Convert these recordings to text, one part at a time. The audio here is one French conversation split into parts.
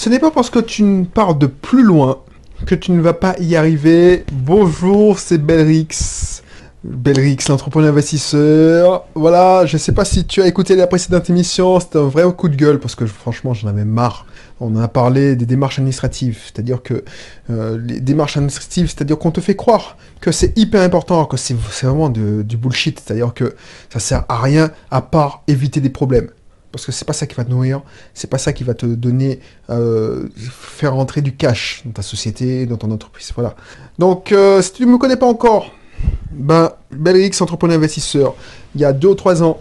Ce n'est pas parce que tu ne pars de plus loin que tu ne vas pas y arriver. Bonjour, c'est Belrix. Belrix, l'entrepreneur investisseur. Voilà, je sais pas si tu as écouté la précédente émission, c'était un vrai coup de gueule parce que franchement j'en avais marre. On a parlé des démarches administratives, c'est-à-dire que euh, les démarches administratives, c'est-à-dire qu'on te fait croire que c'est hyper important, que c'est vraiment du bullshit, c'est-à-dire que ça sert à rien à part éviter des problèmes. Parce que c'est pas ça qui va te nourrir, c'est pas ça qui va te donner, euh, faire rentrer du cash dans ta société, dans ton entreprise, voilà. Donc, euh, si tu ne me connais pas encore, ben, Belrix, entrepreneur investisseur, il y a deux ou trois ans,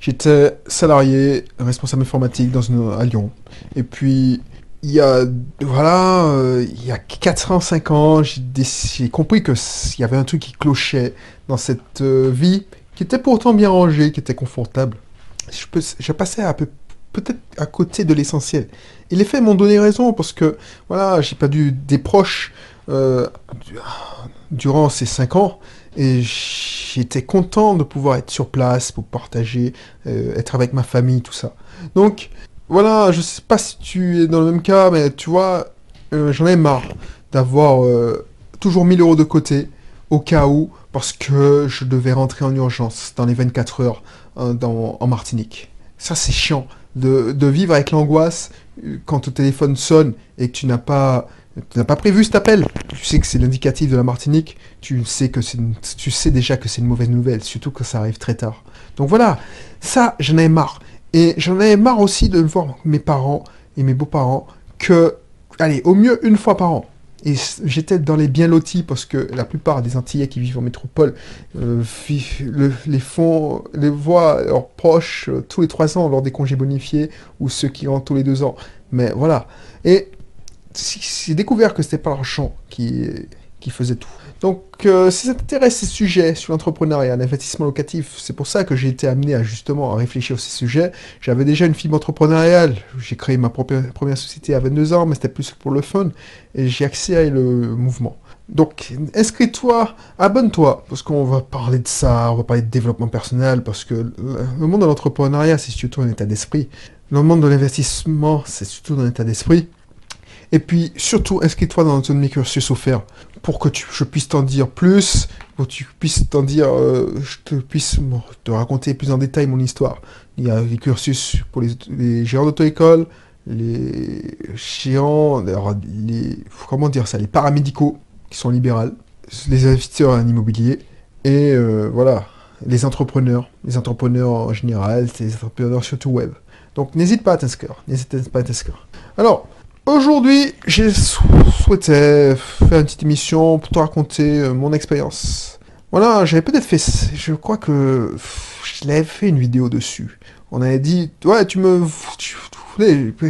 j'étais salarié, responsable informatique dans une, à Lyon. Et puis, il y a, voilà, euh, il y a 4 ans, 5 ans, j'ai compris qu'il y avait un truc qui clochait dans cette vie, qui était pourtant bien rangée, qui était confortable je, passais à peu peut-être à côté de l'essentiel. Et les faits m'ont donné raison parce que voilà, j'ai perdu des proches euh, durant ces cinq ans et j'étais content de pouvoir être sur place pour partager, euh, être avec ma famille, tout ça. Donc voilà, je sais pas si tu es dans le même cas, mais tu vois, euh, j'en ai marre d'avoir toujours 1000 euros de côté au cas où, parce que je devais rentrer en urgence dans les 24 heures euh, en Martinique. Ça, c'est chiant de, vivre avec l'angoisse euh, quand ton téléphone sonne et que tu n'as pas, prévu cet appel. Tu sais que c'est l'indicatif de la Martinique. Tu sais tu sais déjà que c'est une mauvaise nouvelle, surtout que ça arrive très tard. Donc voilà, ça, j'en ai marre. Et j'en avais marre aussi de voir mes parents et mes beaux-parents que, allez, au mieux une fois par an, et j'étais dans les bien lotis parce que la plupart des Antillais qui vivent en métropole euh, les font, les voient leurs proches euh, tous les trois ans lors des congés bonifiés ou ceux qui ont tous les deux ans. Mais voilà. Et j'ai découvert que c'était pas l'argent qui, qui faisait tout. Donc, euh, si ça t'intéresse ces sujets sur l'entrepreneuriat, l'investissement locatif, c'est pour ça que j'ai été amené à justement à réfléchir sur ces sujets. J'avais déjà une fibre entrepreneuriale. J'ai créé ma propre, première société à 22 ans, mais c'était plus pour le fun. Et j'ai accéléré le mouvement. Donc, inscris-toi, abonne-toi, parce qu'on va parler de ça, on va parler de développement personnel, parce que le monde de l'entrepreneuriat, c'est surtout un état d'esprit. Le monde de l'investissement, c'est surtout un état d'esprit. Et puis, surtout, inscris-toi dans de mes cursus offerts pour que tu, je puisse t'en dire plus, pour que tu puisses t'en dire, euh, je te puisse te raconter plus en détail mon histoire. Il y a les cursus pour les, gérants d'auto-école, les géants, les, comment dire ça, les paramédicaux qui sont libérales, les investisseurs en immobilier, et euh, voilà, les entrepreneurs, les entrepreneurs en général, les entrepreneurs surtout web. Donc n'hésite pas à t'inscrire, n'hésite pas à t'inscrire. Alors, Aujourd'hui, j'ai souhaité faire une petite émission pour te raconter euh, mon expérience. Voilà, j'avais peut-être fait, je crois que je l'avais fait une vidéo dessus. On avait dit, ouais, tu me,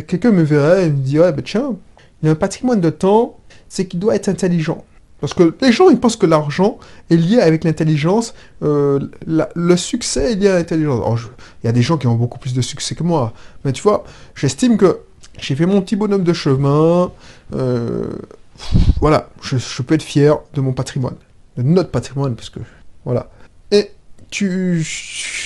quelqu'un me verrait et me dirait, bah tiens, il y a un patrimoine de temps, c'est qu'il doit être intelligent. Parce que les gens, ils pensent que l'argent est lié avec l'intelligence, euh, le succès est lié à l'intelligence. Il y a des gens qui ont beaucoup plus de succès que moi, mais tu vois, j'estime que j'ai fait mon petit bonhomme de chemin. Euh, voilà, je, peux être fier de mon patrimoine, de notre patrimoine, parce que voilà. Et tu,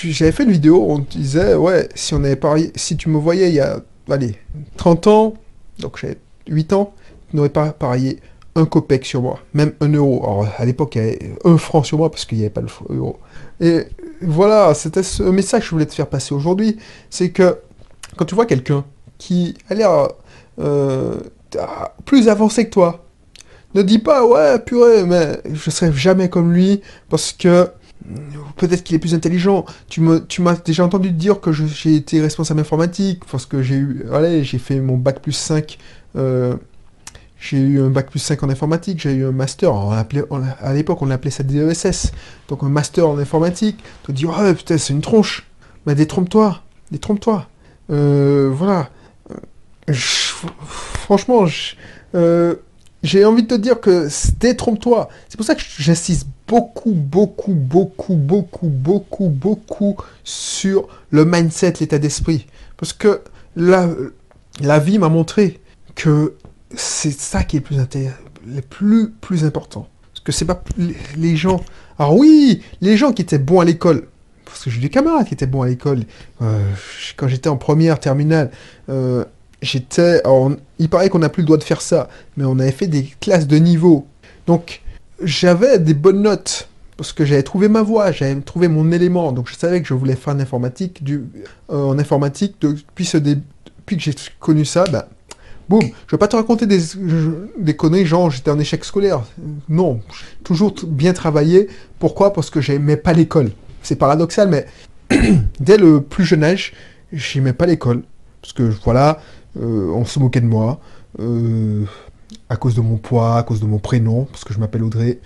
j'avais fait une vidéo, on disait, ouais, si on avait parié, si tu me voyais il y a, allez, 30 ans, donc j'avais 8 ans, tu n'aurais pas parié un copec sur moi, même un euro. Alors à l'époque, il y avait un franc sur moi parce qu'il n'y avait pas l'euro. Et voilà, c'était ce message que je voulais te faire passer aujourd'hui, c'est que quand tu vois quelqu'un qui a l'air euh, plus avancé que toi. Ne dis pas, ouais, purée, mais je serai jamais comme lui, parce que peut-être qu'il est plus intelligent. Tu m'as déjà entendu dire que j'ai été responsable informatique, parce que j'ai eu, allez, j'ai fait mon bac plus 5, euh, j'ai eu un bac plus 5 en informatique, j'ai eu un master, à l'époque on appelait ça DESS, donc un master en informatique. Tu te dis, ouais, putain, c'est une tronche. Mais détrompe-toi, détrompe-toi. Euh, voilà franchement, euh, j'ai envie de te dire que détrompe-toi. C'est pour ça que j'insiste beaucoup, beaucoup, beaucoup, beaucoup, beaucoup, beaucoup sur le mindset, l'état d'esprit. Parce que la, la vie m'a montré que c'est ça qui est le plus, le plus, plus important. Parce que c'est pas les gens. Alors oui, les gens qui étaient bons à l'école, parce que j'ai des camarades qui étaient bons à l'école. Euh, quand j'étais en première terminale, euh, j'étais... Il paraît qu'on n'a plus le droit de faire ça, mais on avait fait des classes de niveau. Donc, j'avais des bonnes notes, parce que j'avais trouvé ma voie, j'avais trouvé mon élément, donc je savais que je voulais faire en informatique, du, euh, en informatique, depuis que j'ai connu ça, bah, boum, je vais pas te raconter des, des conneries, genre j'étais en échec scolaire. Non, toujours bien travaillé. Pourquoi? Parce que j'aimais pas l'école. C'est paradoxal, mais dès le plus jeune âge, j'aimais pas l'école. Parce que voilà, euh, on se moquait de moi. Euh, à cause de mon poids, à cause de mon prénom, parce que je m'appelle Audrey.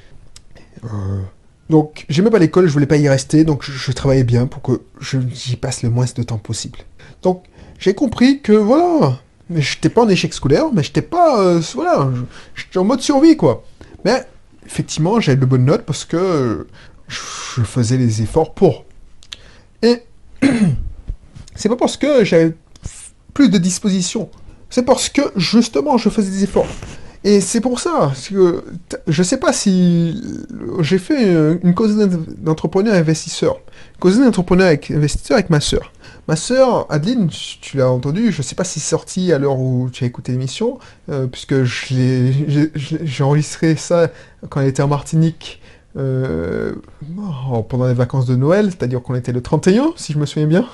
Euh, donc, j'aimais pas l'école, je voulais pas y rester, donc je, travaillais bien pour que j'y passe le moins de temps possible. Donc, j'ai compris que voilà, mais j'étais pas en échec scolaire, mais j'étais pas, voilà, j'étais en mode survie quoi. Mais effectivement, j'avais de bonnes notes parce que je faisais les efforts pour. Et c'est pas parce que j'avais plus de disposition, c'est parce que justement je faisais des efforts. Et c'est pour ça, que je sais pas si j'ai fait une cause d'entrepreneur investisseur. Cause d'entrepreneur avec investisseur avec ma sœur. Ma sœur, Adeline, tu l'as entendu, je sais pas si c'est sorti à l'heure où tu as écouté l'émission, euh, puisque j'ai enregistré ça quand elle était en Martinique euh, pendant les vacances de Noël, c'est-à-dire qu'on était le 31, si je me souviens bien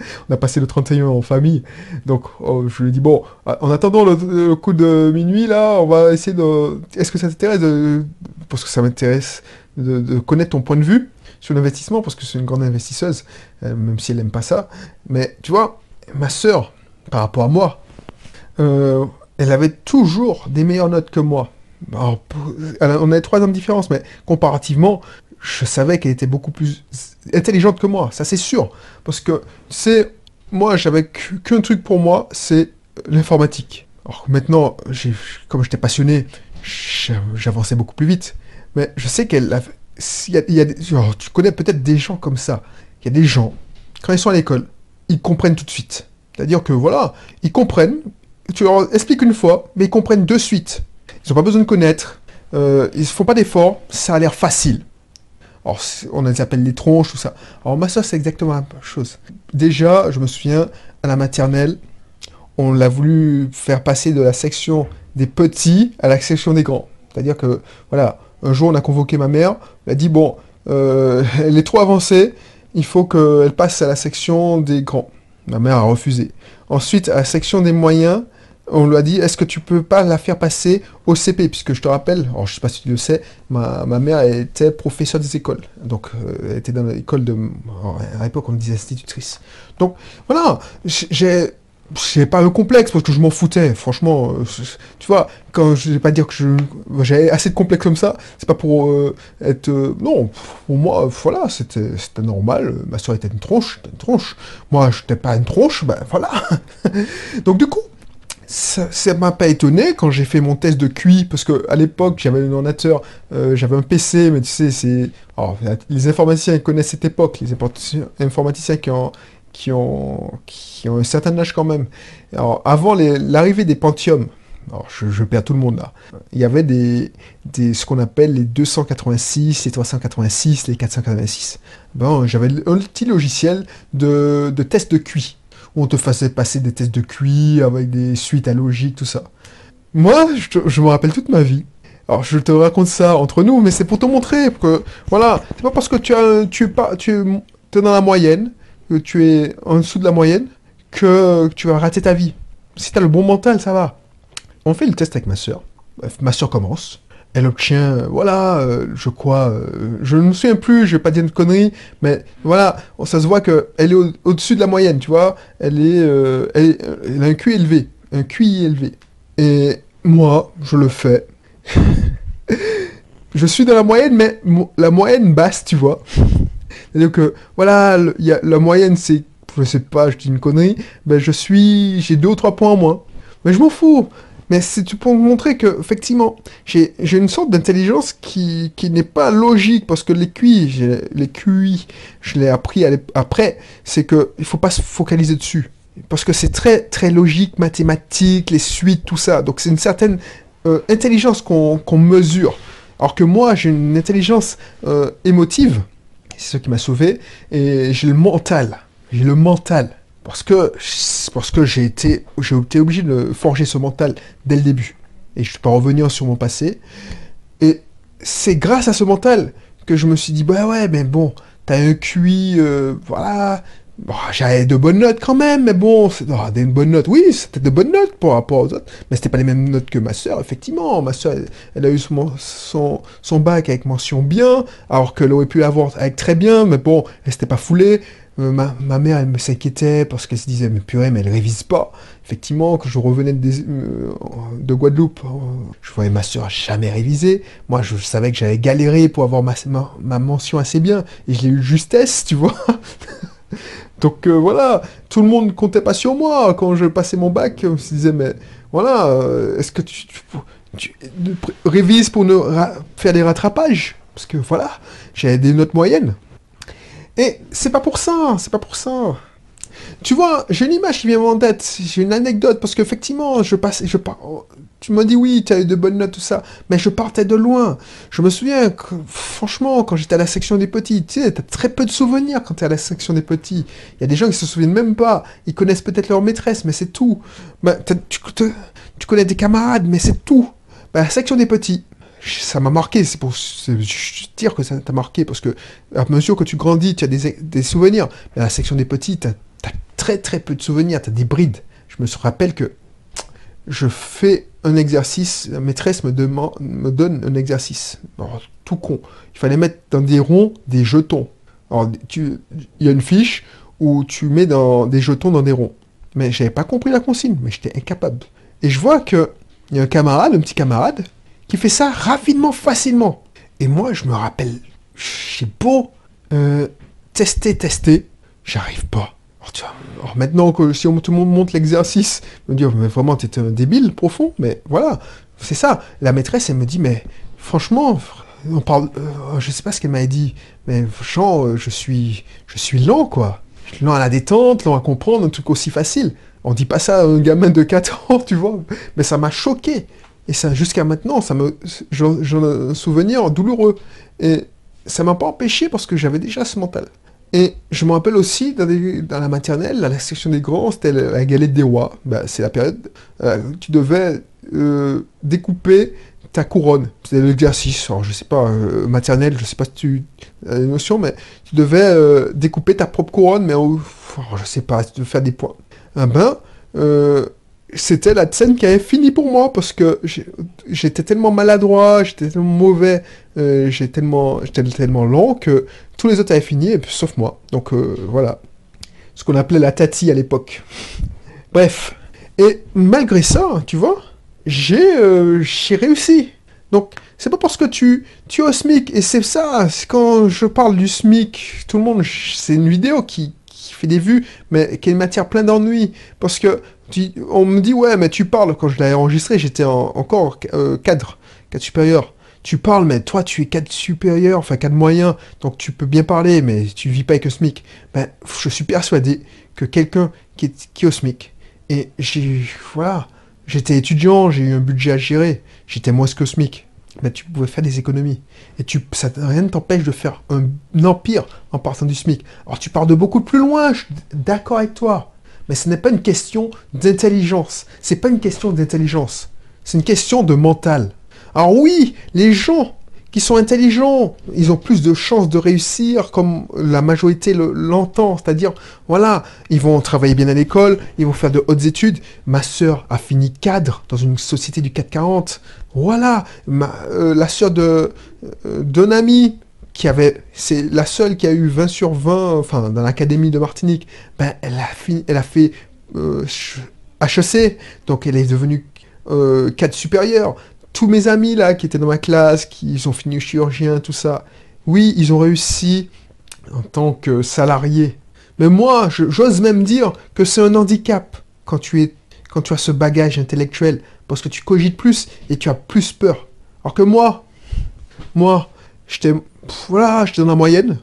on a passé le 31 en famille. Donc, oh, je lui dit, bon, en attendant le, coup de minuit, là, on va essayer de... Est-ce que ça t'intéresse. Parce que ça m'intéresse de, connaître ton point de vue sur l'investissement, parce que c'est une grande investisseuse, euh, même si elle n'aime pas ça. Mais, tu vois, ma sœur, par rapport à moi, euh, elle avait toujours des meilleures notes que moi. on a trois ans de différence, mais comparativement, je savais qu'elle était beaucoup plus intelligente que moi, ça c'est sûr. Parce que c'est. Moi, j'avais qu'un truc pour moi, c'est l'informatique. Alors maintenant, comme j'étais passionné, j'avançais beaucoup plus vite. Mais je sais qu'elle. Il a, tu connais peut-être des gens comme ça. Il y a des gens, quand ils sont à l'école, ils comprennent tout de suite. C'est-à-dire que voilà, ils comprennent. Tu leur expliques une fois, mais ils comprennent de suite. Ils n'ont pas besoin de connaître. Euh, ils ne font pas d'efforts. Ça a l'air facile. Alors, on les appelle les tronches, tout ça. Alors, ma soeur, c'est exactement la même chose. Déjà, je me souviens, à la maternelle, on l'a voulu faire passer de la section des petits à la section des grands. C'est-à-dire que, voilà, un jour, on a convoqué ma mère, elle a dit, bon, euh, elle est trop avancée, il faut qu'elle passe à la section des grands. Ma mère a refusé. Ensuite, à la section des moyens, on lui a dit est-ce que tu peux pas la faire passer au CP puisque je te rappelle, alors je sais pas si tu le sais, ma, mère était professeure des écoles, donc euh, elle était dans l'école de, à l'époque on disait institutrice. Donc voilà, j'ai j'ai pas un complexe parce que je m'en foutais, franchement. Euh, tu vois, quand je vais pas dire que j'avais assez de complexe comme ça, c'est pas pour euh, être. non, pour moi, voilà, c'était normal. Ma soeur était une tronche, une tronche. Moi, je n'étais pas une tronche, ben voilà. Donc du coup, ça m'a pas étonné quand j'ai fait mon test de QI, parce que à l'époque, j'avais un ordinateur, euh, j'avais un PC, mais tu sais, c'est... les informaticiens connaissent cette époque, les informaticiens qui ont, qui ont, qui ont un certain âge quand même. Alors, avant l'arrivée des Pentium, alors je, perds tout le monde là, il y avait des, des ce qu'on appelle les 286, les 386, les 486. Bon, j'avais un petit logiciel de, de test de QI on te faisait passer des tests de QI avec des suites à logique, tout ça. Moi, je, me rappelle toute ma vie. Alors, je te raconte ça entre nous, mais c'est pour te montrer que, voilà, c'est pas parce que tu, as, tu, es, pas, tu es dans la moyenne, que tu es en dessous de la moyenne, que tu vas rater ta vie. Si tu as le bon mental, ça va. On fait le test avec ma soeur. Ma soeur commence elle obtient, voilà, euh, je crois, euh, je ne me souviens plus, je vais pas dire de conneries, mais voilà, ça se voit qu'elle est au-dessus de la moyenne, tu vois, elle est, euh, elle, a un QI élevé, un QI élevé. Et moi, je le fais. je suis dans la moyenne, mais la moyenne basse, tu vois. C'est-à-dire que, voilà, la moyenne, c'est, je sais pas, je dis une connerie, ben je suis, j'ai deux ou trois points en moins. Mais je m'en fous. Mais c'est pour montrer que, effectivement, j'ai une sorte d'intelligence qui, qui n'est pas logique, parce que les QI, les je l'ai appris après, c'est que il faut pas se focaliser dessus. Parce que c'est très, très logique, mathématique, les suites, tout ça. Donc c'est une certaine euh, intelligence qu'on mesure. Alors que moi, j'ai une intelligence euh, émotive, c'est ce qui m'a sauvé, et j'ai le mental. J'ai le mental. Parce que, j'ai été, j'ai été obligé de forger ce mental dès le début. Et je ne peux pas revenir sur mon passé. Et c'est grâce à ce mental que je me suis dit, bah ouais, mais bon, t'as un QI, euh, voilà, Bon, j'avais de bonnes notes quand même, mais bon, c'est oh, des bonnes notes. Oui, c'était de bonnes notes par rapport aux autres, mais c'était pas les mêmes notes que ma soeur, effectivement. Ma soeur, elle, a eu son, son, son, bac avec mention bien, alors qu'elle aurait pu l'avoir avec très bien, mais bon, elle s'était pas foulée. Euh, ma, ma, mère, elle me s'inquiétait parce qu'elle se disait, mais purée, mais elle révise pas. Effectivement, quand je revenais de, euh, de Guadeloupe, euh, je voyais ma soeur jamais réviser. Moi, je savais que j'allais galérer pour avoir ma, ma, ma mention assez bien, et je l'ai eu justesse, tu vois. Donc euh, voilà, tout le monde comptait pas sur moi quand je passais mon bac. On se disait, mais voilà, euh, est-ce que tu, tu, révises pour ne faire des rattrapages? Parce que voilà, j'avais des notes moyennes. Et c'est pas pour ça, c'est pas pour ça. Tu vois, j'ai une image qui vient en tête, j'ai une anecdote, parce qu'effectivement, je passe, je tu m'as dit oui, tu as eu de bonnes notes, tout ça, mais je partais de loin. Je me souviens, que, franchement, quand j'étais à la section des petits, tu sais, t'as très peu de souvenirs quand t'es à la section des petits. Il y a des gens qui se souviennent même pas, ils connaissent peut-être leur maîtresse, mais c'est tout. Bah, tu, tu, connais des camarades, mais c'est tout. Bah, la section des petits, ça m'a marqué, c'est pour dire que ça t'a marqué, parce que à mesure que tu grandis, tu as des, souvenirs. Mais la section des petits, as très très peu de souvenirs, t'as des brides. Je me rappelle que je fais un exercice, maîtresse me, demande, me donne un exercice. tout con. Il fallait mettre dans des ronds des jetons. Alors, il y a une fiche où tu mets dans, des jetons dans des ronds. Mais j'avais pas compris la consigne, mais j'étais incapable. Et je vois que il y a un camarade, un petit camarade, qui fait ça rapidement, facilement. Et moi, je me rappelle, j'ai beau euh, tester, tester, j'arrive pas. Alors, maintenant que si on, tout le monde monte l'exercice, me dire mais vraiment t'es un débile profond, mais voilà, c'est ça. La maîtresse elle me dit mais franchement, on parle, euh, je sais pas ce qu'elle m'a dit, mais Jean, euh, je suis, je suis lent quoi, lent à la détente, lent à comprendre, un truc aussi facile. On dit pas ça à un gamin de 4 ans, tu vois, mais ça m'a choqué. Et ça, jusqu'à maintenant, ça me, j'en ai un souvenir douloureux. Et ça m'a pas empêché parce que j'avais déjà ce mental. Et je me rappelle aussi, dans, la maternelle, la section des grands, c'était la galette des rois. Ben, c'est la période, euh, tu devais euh, découper ta couronne. C'était l'exercice. Je sais pas, euh, maternelle, je sais pas si tu as une notion, mais tu devais découper ta propre couronne, mais oh, je sais pas, tu devais faire des points. Ah ben, c'était la scène qui avait fini pour moi parce que j'étais tellement maladroit, j'étais tellement mauvais, euh, j'étais tellement, tellement lent que tous les autres avaient fini, sauf moi. Donc euh, voilà. Ce qu'on appelait la tati à l'époque. Bref. Et malgré ça, tu vois, j'ai euh, réussi. Donc, c'est pas parce que tu, tu es au SMIC, et c'est ça, quand je parle du SMIC, tout le monde, c'est une vidéo qui, qui fait des vues, mais qui est une matière pleine d'ennuis. Parce que on me dit, ouais, mais tu parles, quand je l'ai enregistré, j'étais encore euh, cadre, cadre supérieur. Tu parles, mais toi, tu es cadre supérieur, enfin cadre moyen, donc tu peux bien parler, mais tu vis pas avec le SMIC. Ben, je suis persuadé que quelqu'un qui est, au SMIC, et j'ai, voilà, j'étais étudiant, j'ai eu un budget à gérer, j'étais moins que SMIC. Mais tu pouvais faire des économies. Et tu, ça, rien ne t'empêche de faire un, un empire en partant du SMIC. Alors tu pars de beaucoup plus loin, je suis d'accord avec toi. Mais ce n'est pas une question d'intelligence. C'est pas une question d'intelligence. C'est une question de mental. Alors oui, les gens qui sont intelligents, ils ont plus de chances de réussir comme la majorité l'entend. C'est-à-dire, voilà, ils vont travailler bien à l'école, ils vont faire de hautes études. Ma sœur a fini cadre dans une société du 440. Voilà, euh, la sœur de euh, d'un ami qui avait, c'est la seule qui a eu 20 sur 20, enfin, dans l'académie de Martinique, ben, elle a, fini, elle a fait euh, HEC, donc elle est devenue euh, cadre supérieur. Tous mes amis, là, qui étaient dans ma classe, qui ont fini chirurgien, tout ça, oui, ils ont réussi en tant que salariés. Mais moi, j'ose même dire que c'est un handicap quand tu, es, quand tu as ce bagage intellectuel, parce que tu cogites plus et tu as plus peur. Alors que moi, moi, j'étais voilà, je donne la moyenne.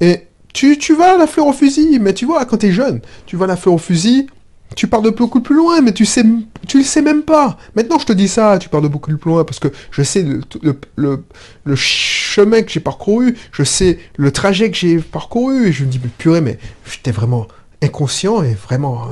Et tu, tu vas à la fleur au fusil, mais tu vois, quand t'es jeune, tu vas à la fleur au fusil, tu pars de beaucoup plus loin, mais tu sais, tu le sais même pas. Maintenant, je te dis ça, tu pars de beaucoup plus loin parce que je sais le, chemin que j'ai parcouru, je sais le trajet que j'ai parcouru, et je me dis, mais purée, mais j'étais vraiment, inconscient et vraiment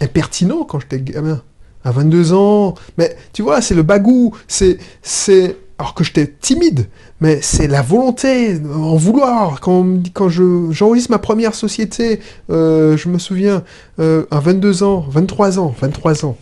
impertinent quand j'étais gamin. À 22 ans. Mais tu vois, c'est le bagou. C'est, c'est, alors que j'étais timide, mais c'est la volonté, en vouloir. Quand, quand je, j'enregistre ma première société, euh, je me souviens, euh, à 22 ans, 23 ans, 23 ans,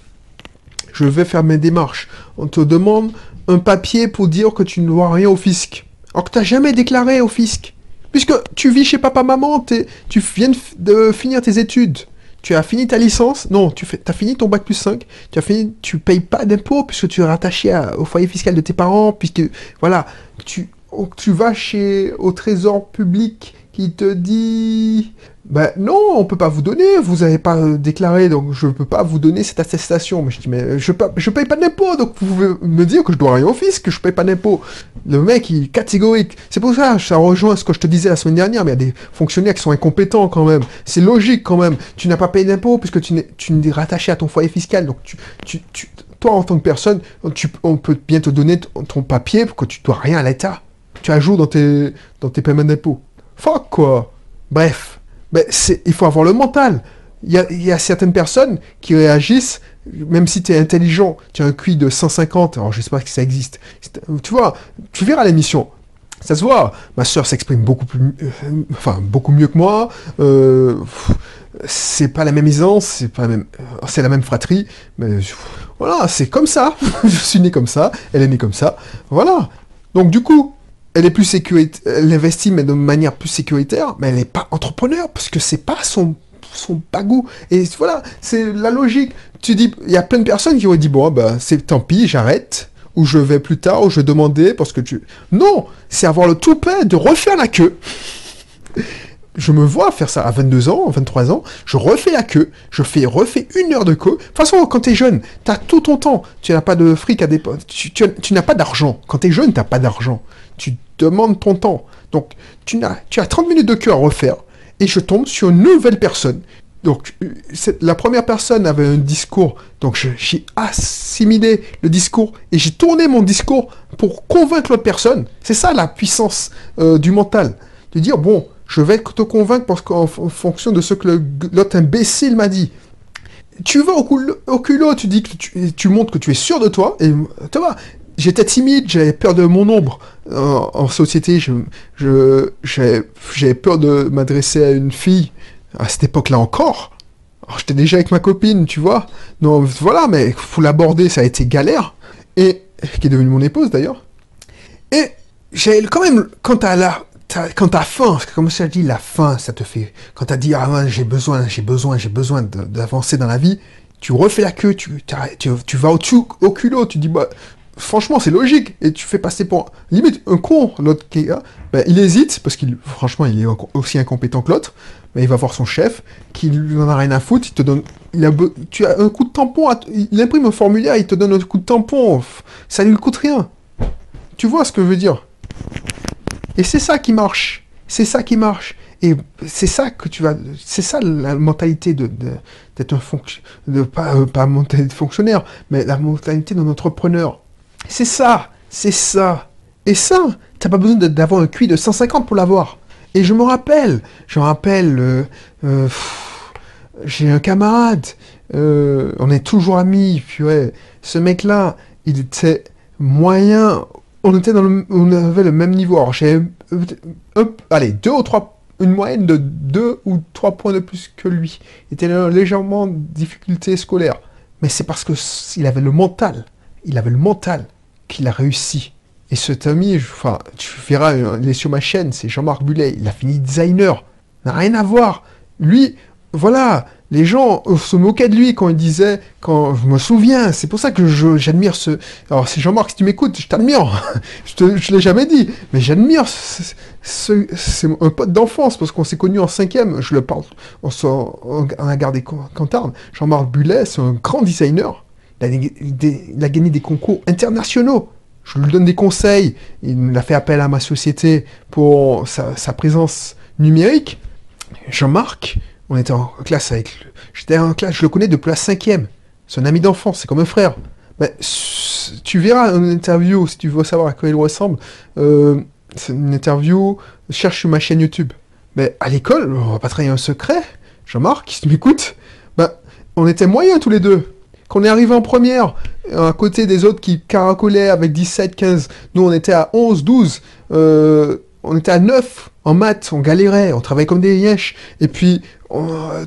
je vais faire mes démarches. On te demande un papier pour dire que tu ne dois rien au fisc. Alors que tu n'as jamais déclaré au fisc. Puisque tu vis chez papa-maman, tu viens de finir tes études tu as fini ta licence, non, tu as fini ton bac plus 5, tu as fini, tu payes pas d'impôts puisque tu es rattaché au foyer fiscal de tes parents, puisque, voilà, tu, tu vas chez, au trésor public qui te dit ben non, on peut pas vous donner, vous n'avez pas euh, déclaré, donc je peux pas vous donner cette attestation. Mais je dis, mais je, je paye pas d'impôt, donc vous pouvez me dire que je dois rien au fisc, que je paye pas d'impôt. Le mec, il est catégorique. C'est pour ça, ça rejoint ce que je te disais la semaine dernière, mais il y a des fonctionnaires qui sont incompétents quand même. C'est logique quand même. Tu n'as pas payé d'impôt puisque tu n'es, rattaché à ton foyer fiscal, donc tu, tu, tu, toi en tant que personne, tu, on peut bien te donner ton papier pour que tu dois rien à l'État. Tu ajoutes dans tes, dans tes paiements d'impôt. Fuck quoi. Bref il faut avoir le mental. Il y, a, certaines personnes qui réagissent, même si tu es intelligent, tu as un QI de 150, alors je sais pas si ça existe. Tu vois, tu verras l'émission. Ça se voit. Ma soeur s'exprime beaucoup plus, euh, enfin beaucoup mieux que moi. Euh, c'est pas la même aisance, c'est pas la même, euh, c'est la même fratrie, mais voilà, c'est comme ça. je suis né comme ça, elle est née comme ça. Voilà. Donc du coup, elle est plus sécuritaire, elle investit mais de manière plus sécuritaire, mais elle n'est pas entrepreneur parce que c'est pas son son bagou. Et voilà, c'est la logique. Tu dis, il y a plein de personnes qui auraient dit bon, bah c'est tant pis, j'arrête, ou je vais plus tard, ou je vais demander parce que tu. Non, c'est avoir le toupet de refaire la queue. je me vois faire ça à 22 ans, 23 ans, je refais la queue, je fais refais une heure de queue. De toute façon, quand tu es jeune, tu as tout ton temps. Tu n'as pas de fric à dépenser. Tu, tu n'as pas d'argent. Quand tu es jeune, tu n'as pas d'argent tu demandes ton temps. Donc, tu as, tu as 30 minutes de queue à refaire, et je tombe sur une nouvelle personne. Donc, la première personne avait un discours, donc j'ai assimilé le discours, et j'ai tourné mon discours pour convaincre l'autre personne. C'est ça la puissance euh, du mental. De dire, bon, je vais te convaincre parce qu'en fonction de ce que l'autre imbécile m'a dit. Tu vas au, culot, tu dis que tu, tu montres que tu es sûr de toi, et tu vois, j'étais timide, j'avais peur de mon ombre. En, société, j'avais peur de m'adresser à une fille à cette époque-là encore. J'étais déjà avec ma copine, tu vois. Donc voilà, mais faut l'aborder, ça a été galère. Et qui est devenue mon épouse d'ailleurs. Et j'ai quand même, quand t'as la, quand t'as faim, comme ça dit, la faim, ça te fait. Quand t'as dit ah j'ai besoin, j'ai besoin, j'ai besoin d'avancer dans la vie, tu refais la queue, tu, tu, tu vas au, au culot, tu dis bah franchement, c'est logique. Et tu fais passer pour limite un con, l'autre qui ben, il hésite, parce qu'il, franchement, il est aussi incompétent que l'autre. Mais il va voir son chef, qui n'en a rien à foutre, il te donne, il a, tu as un coup de tampon, il imprime un formulaire, il te donne un coup de tampon, ça lui coûte rien. Tu vois ce que je veux dire? Et c'est ça qui marche. C'est ça qui marche. Et c'est ça que tu vas, c'est ça la mentalité de, d'être un fonctionnaire, de pas, euh, de fonctionnaire, mais la mentalité d'un entrepreneur. C'est ça, c'est ça. Et ça, t'as pas besoin d'avoir un QI de 150 pour l'avoir. Et je me rappelle, je me rappelle, euh, euh, j'ai un camarade, euh, on est toujours amis, puis ouais, ce mec-là, il était moyen, on était dans le, on avait le même niveau. Alors j'ai, allez, deux ou trois, une moyenne de deux ou trois points de plus que lui. Il était légèrement difficulté scolaire, mais c'est parce que il avait le mental il avait le mental qu'il a réussi. Et cet ami, enfin, tu verras, il est sur ma chaîne, c'est Jean-Marc Bullet, il a fini designer. N'a rien à voir. Lui, voilà, les gens se moquaient de lui quand il disait, quand je me souviens, c'est pour ça que j'admire ce. Alors, c'est Jean-Marc, si tu m'écoutes, je t'admire. je ne l'ai jamais dit, mais j'admire ce, c'est un pote d'enfance parce qu'on s'est connus en cinquième. Je le parle, on, on a gardé Cantarne. Jean-Marc Bullet, c'est un grand designer. Il a, gagné des concours internationaux. Je lui donne des conseils. Il a fait appel à ma société pour sa, présence numérique. Jean-Marc, on était en classe avec. J'étais en classe, je le connais depuis la cinquième. C'est un ami d'enfance, c'est comme un frère. Mais, tu verras une interview, si tu veux savoir à quoi il ressemble. Euh, c'est une interview, cherche sur ma chaîne YouTube. Mais à l'école, on va pas travailler un secret. Jean-Marc, si tu m'écoutes, bah, on était moyens tous les deux. Quand on est arrivé en première, à côté des autres qui caracolaient avec 17, 15, nous on était à 11, 12, euh, on était à 9 en maths, on galérait, on travaillait comme des yèches, et puis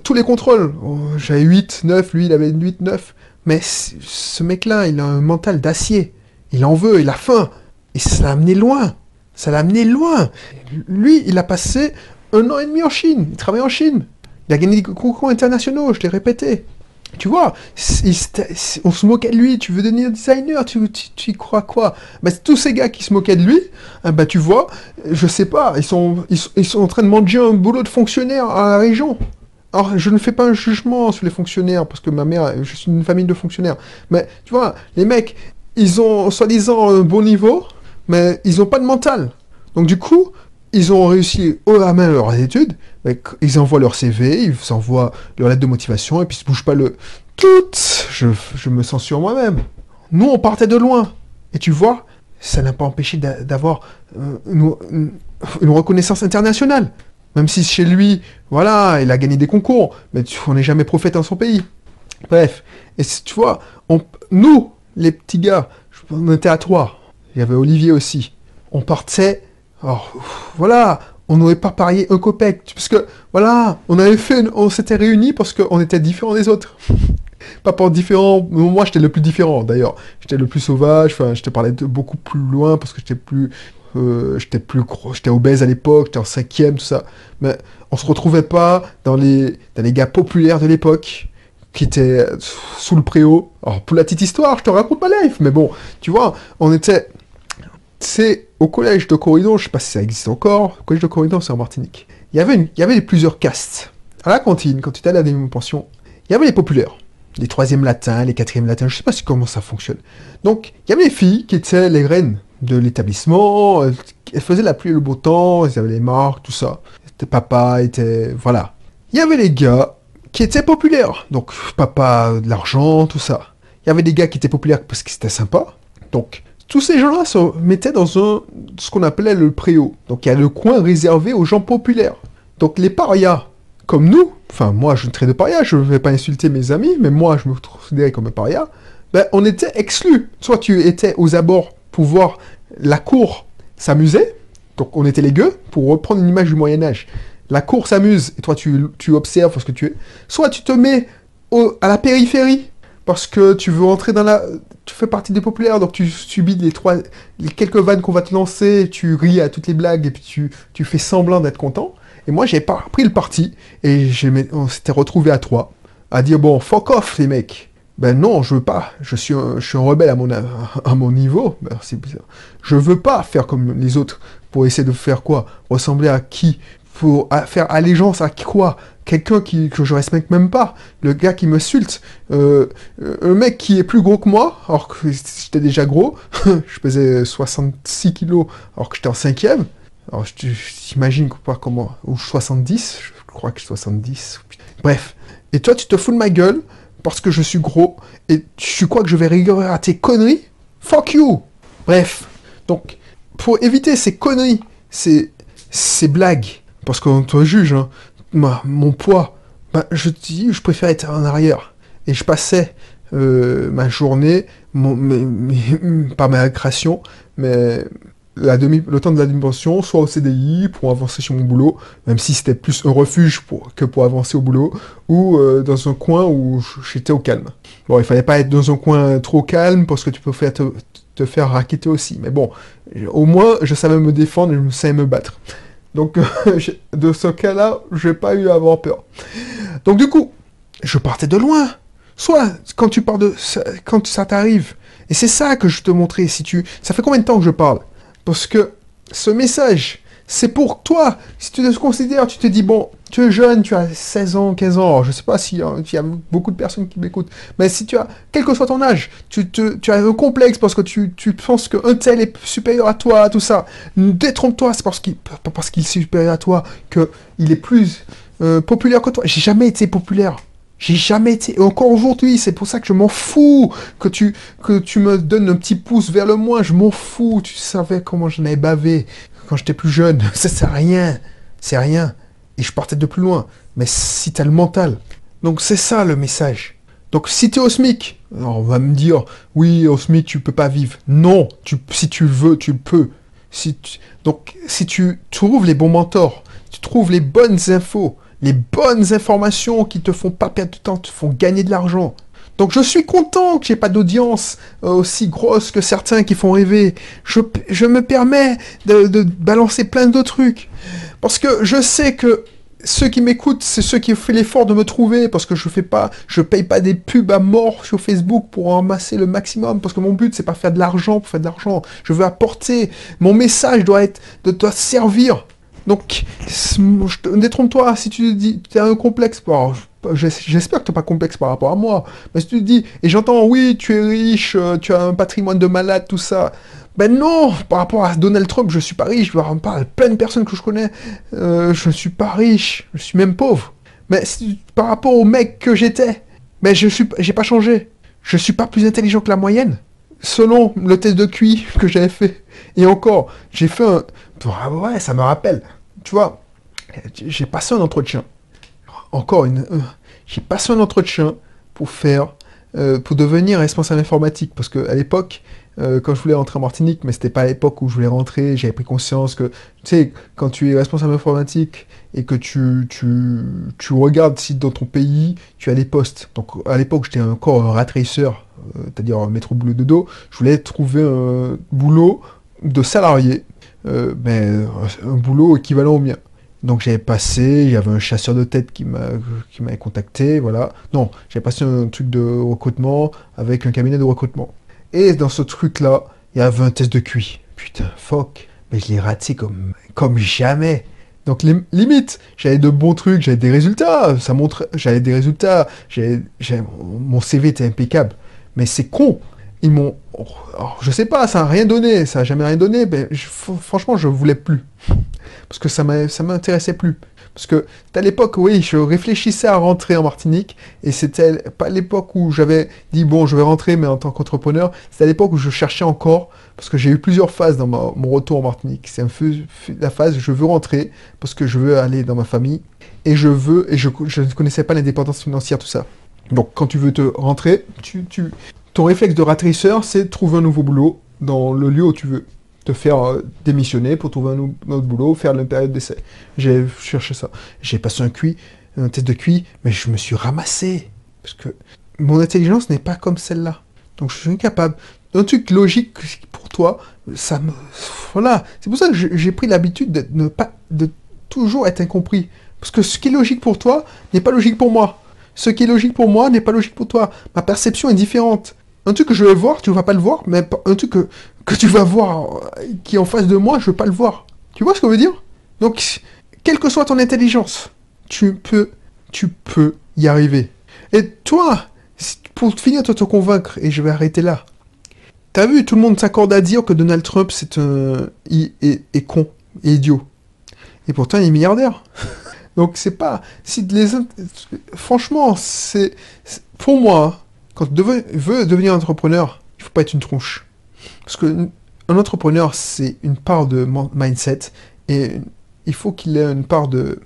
tous les contrôles, j'avais 8, 9, lui il avait 8, 9, mais ce mec-là, il a un mental d'acier, il en veut, il a faim, et ça l'a amené loin, ça l'a amené loin. Lui, il a passé un an et demi en Chine, il travaille en Chine, il a gagné des concours internationaux, je l'ai répété. Tu vois, on se moquait de lui, tu veux devenir designer, tu, tu, y crois quoi? Bah, Tous ces gars qui se moquaient de lui, bah, tu vois, je sais pas, ils sont, ils, sont en train de manger un boulot de fonctionnaire à la région. Alors, je ne fais pas un jugement sur les fonctionnaires, parce que ma mère, je suis une famille de fonctionnaires. Mais, tu vois, les mecs, ils ont soi-disant un bon niveau, mais ils n'ont pas de mental. Donc, du coup, ils ont réussi haut à main leurs études, ils envoient leur CV, ils envoient leur lettre de motivation, et puis ils se bougent pas le... Tout je, me sens sur moi-même. Nous, on partait de loin. Et tu vois, ça n'a pas empêché d'avoir euh, une, reconnaissance internationale. Même si chez lui, voilà, il a gagné des concours, mais on n'est jamais prophète dans son pays. Bref, et tu vois, on, nous, les petits gars, on était à trois. Il y avait Olivier aussi. On partait alors, voilà, on n'aurait pas parié un copec. Parce que, voilà, on avait fait, on s'était réunis parce qu'on était différents des autres. pas pour différents, moi j'étais le plus différent d'ailleurs. J'étais le plus sauvage, enfin, je te parlais de beaucoup plus loin parce que j'étais plus, euh, j'étais plus gros, j'étais obèse à l'époque, j'étais en cinquième, tout ça. Mais on se retrouvait pas dans les, dans les gars populaires de l'époque qui étaient sous le préau. Alors, pour la petite histoire, je te raconte ma life, mais bon, tu vois, on était, c'est au collège de Corridon, je sais pas si ça existe encore, le collège de Corridon c'est en Martinique. Il y avait, il y avait plusieurs castes. À la cantine, quand tu étais à la pension, il y avait les populaires, les troisièmes latins, les quatrièmes latins, je sais pas si comment ça fonctionne. Donc, il y avait les filles qui étaient les reines de l'établissement, elles faisaient la pluie et le beau temps, elles avaient les marques, tout ça. C'était papa, était... Voilà. Il y avait les gars qui étaient populaires, donc papa, de l'argent, tout ça. Il y avait des gars qui étaient populaires parce que c'était sympa, donc tous ces gens-là se mettaient dans un, ce qu'on appelait le préau. Donc il y a le coin réservé aux gens populaires. Donc les parias, comme nous, enfin moi je ne traite de paria, je ne vais pas insulter mes amis, mais moi je me considérais comme un paria, ben, on était exclus. Soit tu étais aux abords pour voir la cour s'amuser, donc on était les gueux, pour reprendre une image du Moyen-Âge. La cour s'amuse, et toi tu, tu observes parce que tu es. Soit tu te mets à la périphérie, parce que tu veux entrer dans la... Tu fais partie des populaires, donc tu subis les trois... Les quelques vannes qu'on va te lancer, tu ris à toutes les blagues, et puis tu, fais semblant d'être content. Et moi, j'ai pas pris le parti, et on s'était retrouvé à trois, à dire, bon, fuck off, les mecs. Ben non, je veux pas. Je suis un, je rebelle à mon, à mon niveau. Ben, c'est. Je veux pas faire comme les autres pour essayer de faire quoi? Ressembler à qui? Pour faire allégeance à quoi? Quelqu'un qui, que je respecte même pas, le gars qui me sulte, euh, un mec qui est plus gros que moi, alors que j'étais déjà gros, je pesais 66 kilos alors que j'étais en cinquième, alors j'imagine pas comment, ou 70, je crois que 70, bref. Et toi tu te fous de ma gueule parce que je suis gros et tu crois que je vais rigoler à tes conneries? Fuck you! Bref, donc pour éviter ces conneries, ces, ces blagues, parce qu'on te juge, hein, mon poids, bah, je dis, je préfère être en arrière. Et je passais euh, ma journée, mon, pas ma création, mais la demi, le temps de la dimension, soit au CDI pour avancer sur mon boulot, même si c'était plus un refuge que pour avancer au boulot, ou euh, dans un coin où j'étais au calme. Bon, il fallait pas être dans un coin trop calme parce que tu peux faire te, te faire raqueter aussi. Mais bon, au moins, je savais me défendre et je savais me battre. Donc, de ce cas-là, j'ai pas eu à avoir peur. Donc, du coup, je partais de loin. Soit, quand tu pars de, quand ça t'arrive, et c'est ça que je te montrais, si tu, ça fait combien de temps que je parle? Parce que, ce message, c'est pour toi. Si tu te considères, tu te dis, bon, tu es jeune, tu as 16 ans, 15 ans, je sais pas s'il y a beaucoup de personnes qui m'écoutent, mais si tu as, quel que soit ton âge, tu, te, tu as un complexe parce que tu, tu penses qu'un tel est supérieur à toi, tout ça, détrompe-toi, c'est parce qu'il parce qu'il est supérieur à toi qu'il est plus euh, populaire que toi. J'ai jamais été populaire. J'ai jamais été, et encore aujourd'hui, c'est pour ça que je m'en fous que tu, que tu me donnes un petit pouce vers le moins, je m'en fous, tu savais comment j'en avais bavé quand j'étais plus jeune, ça c'est rien, c'est rien. Et je partais de plus loin. Mais si t'as le mental. Donc c'est ça le message. Donc si t'es au SMIC, on va me dire, oui, au SMIC, tu peux pas vivre. Non, tu, si tu veux, tu peux. Si donc si tu trouves les bons mentors, tu trouves les bonnes infos, les bonnes informations qui te font pas perdre de temps, te font gagner de l'argent. Donc je suis content que j'ai pas d'audience euh, aussi grosse que certains qui font rêver. Je, me permets de, de balancer plein de trucs. Parce que je sais que ceux qui m'écoutent, c'est ceux qui ont fait l'effort de me trouver, parce que je fais pas, je paye pas des pubs à mort sur Facebook pour en le maximum, parce que mon but c'est pas faire de l'argent pour faire de l'argent. Je veux apporter, mon message doit être, de doit servir. Donc, détrompe-toi, si tu dis, tu as un complexe, j'espère que tu n'as pas complexe par rapport à moi, mais si tu dis, et j'entends, oui, tu es riche, euh, tu as un patrimoine de malade, tout ça, ben non, par rapport à Donald Trump, je suis pas riche, je en parler plein de personnes que je connais, euh, je suis pas riche, je suis même pauvre. Mais par rapport au mec que j'étais, ben je suis, j'ai pas changé. Je suis pas plus intelligent que la moyenne, selon le test de QI que j'avais fait. Et encore, j'ai fait un, ah ouais, ça me rappelle. Tu vois, j'ai passé un entretien. Encore une, euh, j'ai passé un entretien pour faire, euh, pour devenir responsable informatique, parce que à l'époque, euh, quand je voulais rentrer en Martinique, mais c'était pas à l'époque où je voulais rentrer, j'avais pris conscience que, tu sais, quand tu es responsable informatique et que tu, tu, tu regardes si dans ton pays, tu as des postes. Donc à l'époque, j'étais encore un rat euh, c'est-à-dire un métro boulot de dos. Je voulais trouver un boulot de salarié, euh, ben, un boulot équivalent au mien. Donc j'avais passé, il y avait un chasseur de tête qui m'avait contacté, voilà. Non, j'avais passé un truc de recrutement avec un cabinet de recrutement. Et dans ce truc-là, il y avait un test de QI. Putain, fuck. Mais je l'ai raté comme, comme jamais. Donc limite, j'avais de bons trucs, j'avais des résultats, ça montre, j'avais des résultats, j'avais, mon CV était impeccable. Mais c'est con. Ils m'ont, oh, je sais pas, ça n'a rien donné, ça n'a jamais rien donné. Mais franchement, je voulais plus parce que ça m'intéressait plus. Parce que à l'époque, oui, je réfléchissais à rentrer en Martinique, et c'était pas l'époque où j'avais dit, bon, je vais rentrer, mais en tant qu'entrepreneur, c'était à l'époque où je cherchais encore, parce que j'ai eu plusieurs phases dans mon retour en Martinique. C'est la phase, je veux rentrer, parce que je veux aller dans ma famille, et je veux, et je, ne connaissais pas l'indépendance financière, tout ça. Donc, quand tu veux te rentrer, tu, tu, ton réflexe de ratrisseur, c'est trouver un nouveau boulot dans le lieu où tu veux te faire euh, démissionner pour trouver un, autre boulot, faire la période d'essai. J'ai cherché ça. J'ai passé un QI, un test de QI, mais je me suis ramassé. Parce que mon intelligence n'est pas comme celle-là. Donc je suis incapable. Un truc logique pour toi, ça me... Voilà. C'est pour ça que j'ai pris l'habitude de ne pas... de toujours être incompris. Parce que ce qui est logique pour toi n'est pas logique pour moi. Ce qui est logique pour moi n'est pas logique pour toi. Ma perception est différente. Un truc que je vais voir, tu ne vas pas le voir, mais un truc que tu vas voir qui est en face de moi, je veux pas le voir. Tu vois ce que je veux dire? Donc, quelle que soit ton intelligence, tu peux, tu peux y arriver. Et toi, pour finir de te convaincre, et je vais arrêter là. T'as vu, tout le monde s'accorde à dire que Donald Trump c'est un est, con, est idiot. Et pourtant, il est milliardaire. Donc c'est pas si les franchement c'est pour moi quand tu veux devenir entrepreneur, il faut pas être une tronche. Parce que un entrepreneur, c'est une part de mindset et il faut qu'il ait une part de,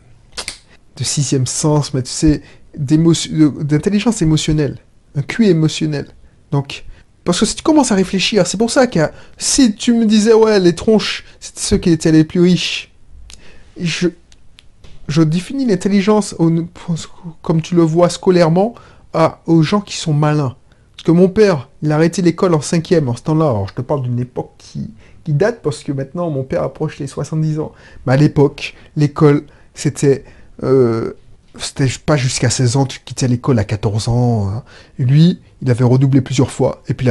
de sixième sens, mais tu sais, d'intelligence émotionnelle, un QI émotionnel. Donc, parce que si tu commences à réfléchir, c'est pour ça que si tu me disais, ouais, les tronches, c'était ceux qui étaient les plus riches, je, je définis l'intelligence, comme tu le vois scolairement, à, aux gens qui sont malins. Parce que mon père, il a arrêté l'école en cinquième en ce temps-là. Alors je te parle d'une époque qui, qui, date parce que maintenant mon père approche les 70 ans. Mais à l'époque, l'école, c'était... Euh, c'était pas jusqu'à 16 ans, tu quittais l'école à 14 ans. Hein. Lui, il avait redoublé plusieurs fois, et puis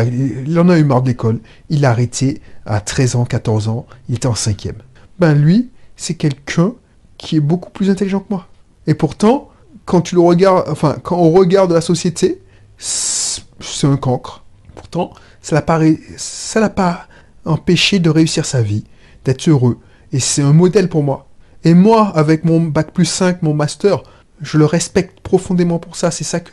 il, en a eu marre de l'école. Il a arrêté à 13 ans, 14 ans, il était en cinquième. Ben lui, c'est quelqu'un qui est beaucoup plus intelligent que moi. Et pourtant, quand le regardes, enfin, quand on regarde la société, c'est un cancre. Pourtant, ça l'a pas, pas empêché de réussir sa vie, d'être heureux. Et c'est un modèle pour moi. Et moi, avec mon bac plus 5, mon master, je le respecte profondément pour ça. C'est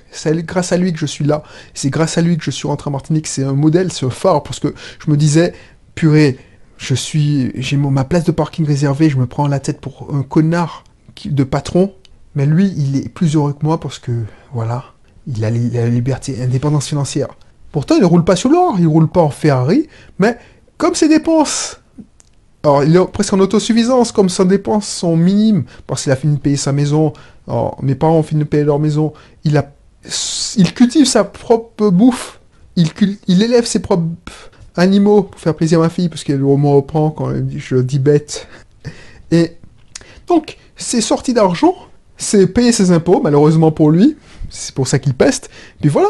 grâce à lui que je suis là. C'est grâce à lui que je suis rentré en Martinique. C'est un modèle, c'est un phare, parce que je me disais, purée, je suis, j'ai ma place de parking réservée, je me prends la tête pour un connard de patron, mais lui, il est plus heureux que moi parce que, voilà, il a, la liberté, indépendance financière. Pourtant, il ne roule pas sur l'or, il ne roule pas en Ferrari, mais comme ses dépenses, alors il est presque en autosuffisance, comme ses dépenses sont minimes, parce qu'il a fini de payer sa maison, alors, mes parents ont fini de payer leur maison, il, cultive sa propre bouffe, il, il élève ses propres animaux pour faire plaisir à ma fille, parce qu'elle me reprend quand je dis bête. Et donc, c'est sorti d'argent, c'est payer ses impôts, malheureusement pour lui, c'est pour ça qu'il peste, mais voilà,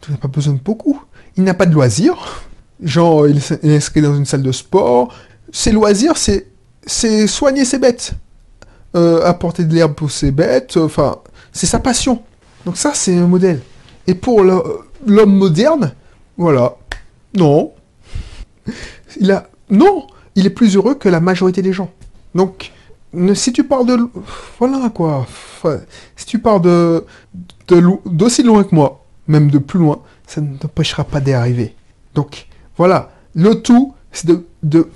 tu n'as pas besoin de beaucoup. Il n'a pas de loisirs, genre il est inscrit dans une salle de sport, ses loisirs c'est, c'est soigner ses bêtes, euh, apporter de l'herbe pour ses bêtes, enfin, c'est sa passion. Donc ça c'est un modèle. Et pour l'homme moderne, voilà, non, il a, non, il est plus heureux que la majorité des gens. Donc, si tu parles de... Voilà quoi. Si tu parles de d'aussi loin que moi, même de plus loin, ça ne t'empêchera pas d'y arriver. Donc, voilà. Le tout, c'est de,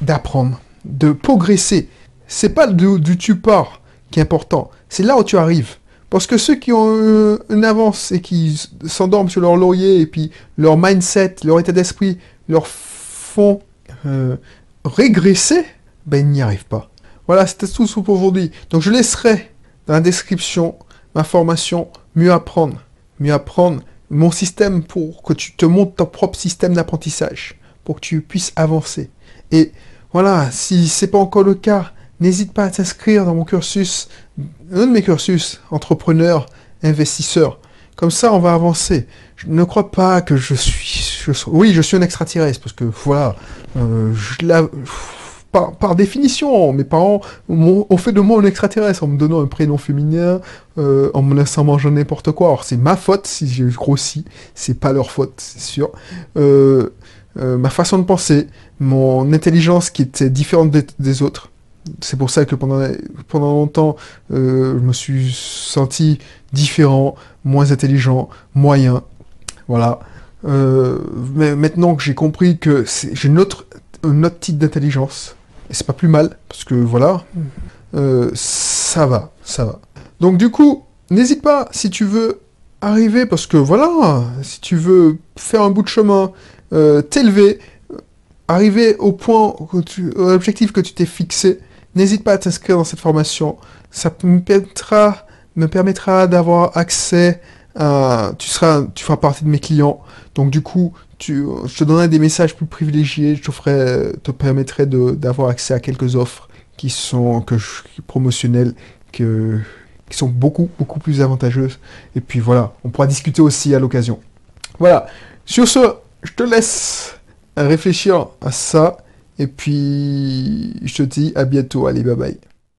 d'apprendre, de progresser. C'est pas du, du tu pars qui est important, c'est là où tu arrives. Parce que ceux qui ont une avance et qui s'endorment sur leur laurier et puis leur mindset, leur état d'esprit leur font euh, régresser, ben ils n'y arrivent pas. Voilà, c'était tout pour aujourd'hui. Donc je laisserai dans la description ma formation Mieux apprendre. Mieux apprendre mon système pour que tu te montes ton propre système d'apprentissage, pour que tu puisses avancer. Et voilà, si c'est pas encore le cas, n'hésite pas à t'inscrire dans mon cursus, un de mes cursus, entrepreneur, investisseur. Comme ça, on va avancer. Je ne crois pas que je suis... oui, je suis un extraterrestre, parce que voilà, euh, je la, par, définition, mes parents ont fait de moi un extraterrestre en me donnant un prénom féminin, euh, en me laissant manger n'importe quoi. Alors c'est ma faute si j'ai grossi, c'est pas leur faute, c'est sûr. Euh, euh, ma façon de penser, mon intelligence qui était différente des, autres. C'est pour ça que pendant, pendant longtemps, je me suis senti différent, moins intelligent, moyen. Voilà. mais maintenant que j'ai compris que j'ai une autre, un autre type d'intelligence, et c'est pas plus mal, parce que voilà, euh, ça va, ça va. Donc du coup, n'hésite pas, si tu veux arriver, parce que voilà, si tu veux faire un bout de chemin, euh, t'élever, arriver au point, tu, objectif que tu t'es fixé, n'hésite pas à t'inscrire dans cette formation. Ça me permettra, me permettra d'avoir accès à... Tu, seras, tu feras partie de mes clients. Donc du coup, je te donnerai des messages plus privilégiés, je te, te permettrai d'avoir accès à quelques offres qui sont que promotionnelles, qui sont beaucoup, beaucoup plus avantageuses. Et puis voilà, on pourra discuter aussi à l'occasion. Voilà, sur ce, je te laisse réfléchir à ça. Et puis, je te dis à bientôt. Allez, bye bye.